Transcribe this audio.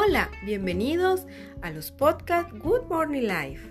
Hola, bienvenidos a los podcasts Good Morning Life.